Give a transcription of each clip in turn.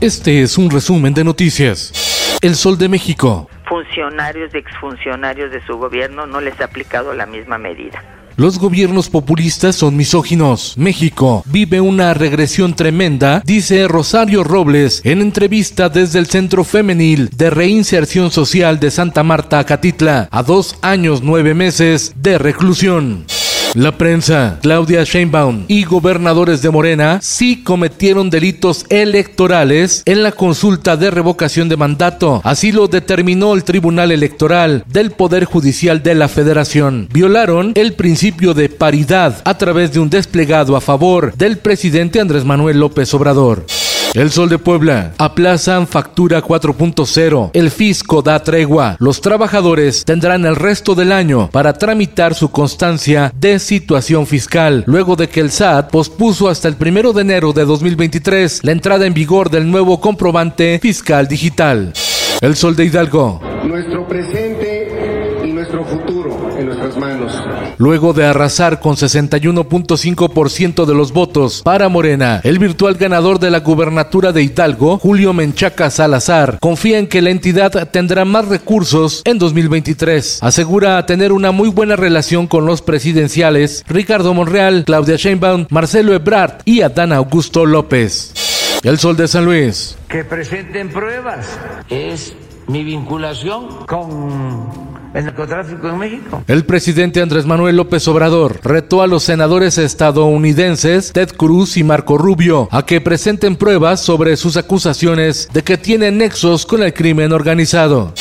Este es un resumen de noticias. El Sol de México. Funcionarios de exfuncionarios de su gobierno no les ha aplicado la misma medida. Los gobiernos populistas son misóginos. México vive una regresión tremenda, dice Rosario Robles en entrevista desde el Centro Femenil de Reinserción Social de Santa Marta, Catitla, a dos años nueve meses de reclusión. La prensa, Claudia Sheinbaum y gobernadores de Morena sí cometieron delitos electorales en la consulta de revocación de mandato. Así lo determinó el Tribunal Electoral del Poder Judicial de la Federación. Violaron el principio de paridad a través de un desplegado a favor del presidente Andrés Manuel López Obrador. El Sol de Puebla. Aplazan factura 4.0. El fisco da tregua. Los trabajadores tendrán el resto del año para tramitar su constancia de situación fiscal, luego de que el SAT pospuso hasta el primero de enero de 2023 la entrada en vigor del nuevo comprobante fiscal digital. El Sol de Hidalgo. Nuestro presente y nuestro futuro en nuestras manos. Luego de arrasar con 61.5% de los votos para Morena, el virtual ganador de la gubernatura de Hidalgo, Julio Menchaca Salazar, confía en que la entidad tendrá más recursos en 2023. Asegura tener una muy buena relación con los presidenciales Ricardo Monreal, Claudia Sheinbaum, Marcelo Ebrard y Adán Augusto López. El Sol de San Luis. Que presenten pruebas. Es mi vinculación con el narcotráfico México. El presidente Andrés Manuel López Obrador retó a los senadores estadounidenses Ted Cruz y Marco Rubio a que presenten pruebas sobre sus acusaciones de que tienen nexos con el crimen organizado.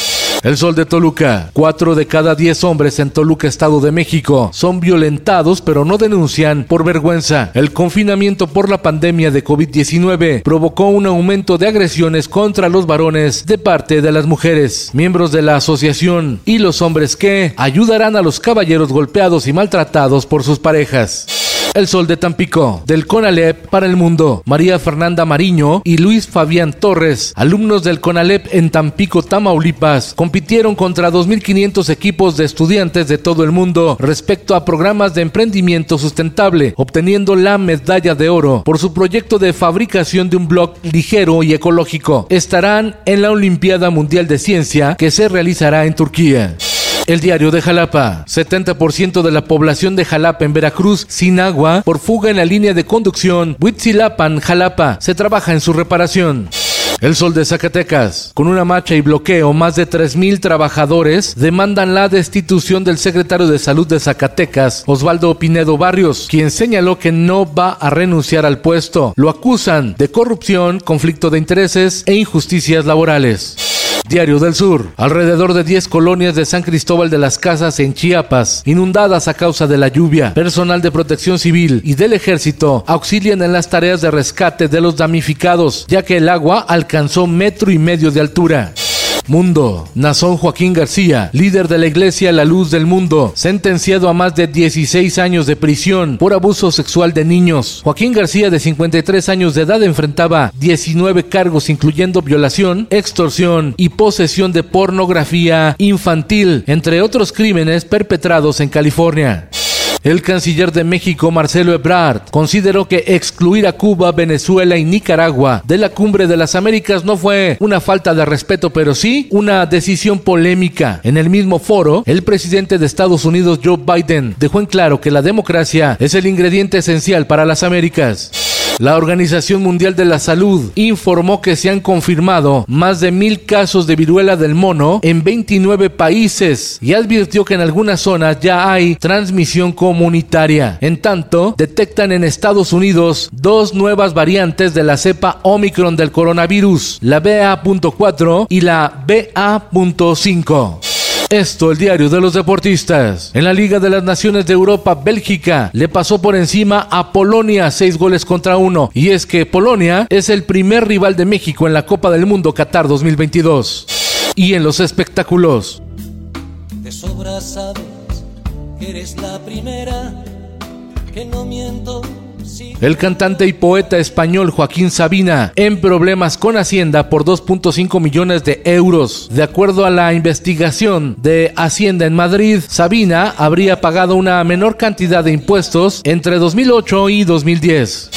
El Sol de Toluca. Cuatro de cada diez hombres en Toluca, Estado de México, son violentados pero no denuncian por vergüenza. El confinamiento por la pandemia de COVID-19 provocó un aumento de agresiones contra los varones de parte de las mujeres, miembros de la asociación y los hombres que ayudarán a los caballeros golpeados y maltratados por sus parejas. El Sol de Tampico, del CONALEP para el mundo. María Fernanda Mariño y Luis Fabián Torres, alumnos del CONALEP en Tampico, Tamaulipas, compitieron contra 2.500 equipos de estudiantes de todo el mundo respecto a programas de emprendimiento sustentable, obteniendo la medalla de oro por su proyecto de fabricación de un blog ligero y ecológico. Estarán en la Olimpiada Mundial de Ciencia que se realizará en Turquía. El diario de Jalapa. 70% de la población de Jalapa en Veracruz sin agua por fuga en la línea de conducción Huitzilapan, Jalapa. Se trabaja en su reparación. El Sol de Zacatecas. Con una marcha y bloqueo, más de 3.000 trabajadores demandan la destitución del secretario de Salud de Zacatecas, Osvaldo Pinedo Barrios, quien señaló que no va a renunciar al puesto. Lo acusan de corrupción, conflicto de intereses e injusticias laborales. Diario del Sur. Alrededor de 10 colonias de San Cristóbal de las Casas en Chiapas, inundadas a causa de la lluvia. Personal de protección civil y del ejército auxilian en las tareas de rescate de los damnificados, ya que el agua alcanzó metro y medio de altura. Mundo. Nazón Joaquín García, líder de la Iglesia La Luz del Mundo, sentenciado a más de 16 años de prisión por abuso sexual de niños. Joaquín García, de 53 años de edad, enfrentaba 19 cargos incluyendo violación, extorsión y posesión de pornografía infantil, entre otros crímenes perpetrados en California. El canciller de México, Marcelo Ebrard, consideró que excluir a Cuba, Venezuela y Nicaragua de la Cumbre de las Américas no fue una falta de respeto, pero sí una decisión polémica. En el mismo foro, el presidente de Estados Unidos, Joe Biden, dejó en claro que la democracia es el ingrediente esencial para las Américas. La Organización Mundial de la Salud informó que se han confirmado más de mil casos de viruela del mono en 29 países y advirtió que en algunas zonas ya hay transmisión comunitaria. En tanto, detectan en Estados Unidos dos nuevas variantes de la cepa Omicron del coronavirus, la BA.4 y la BA.5. Esto, el diario de los deportistas. En la Liga de las Naciones de Europa, Bélgica le pasó por encima a Polonia seis goles contra uno. Y es que Polonia es el primer rival de México en la Copa del Mundo Qatar 2022. Y en los espectáculos. De sobra sabes que eres la primera, que no miento el cantante y poeta español Joaquín Sabina en problemas con Hacienda por 2.5 millones de euros. De acuerdo a la investigación de Hacienda en Madrid, Sabina habría pagado una menor cantidad de impuestos entre 2008 y 2010.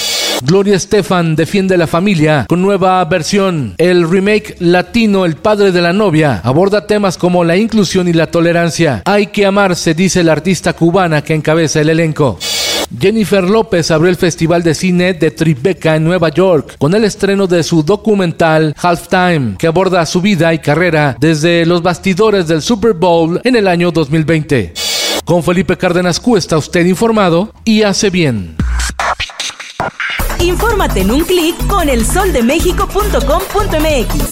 Gloria Estefan defiende la familia con nueva versión. El remake latino El padre de la novia aborda temas como la inclusión y la tolerancia. Hay que amarse, dice la artista cubana que encabeza el elenco. Jennifer López abrió el Festival de Cine de Tribeca en Nueva York con el estreno de su documental Halftime, que aborda su vida y carrera desde los bastidores del Super Bowl en el año 2020. Con Felipe Cárdenas Q está usted informado y hace bien. Infórmate en un clic con elsoldemexico.com.mx.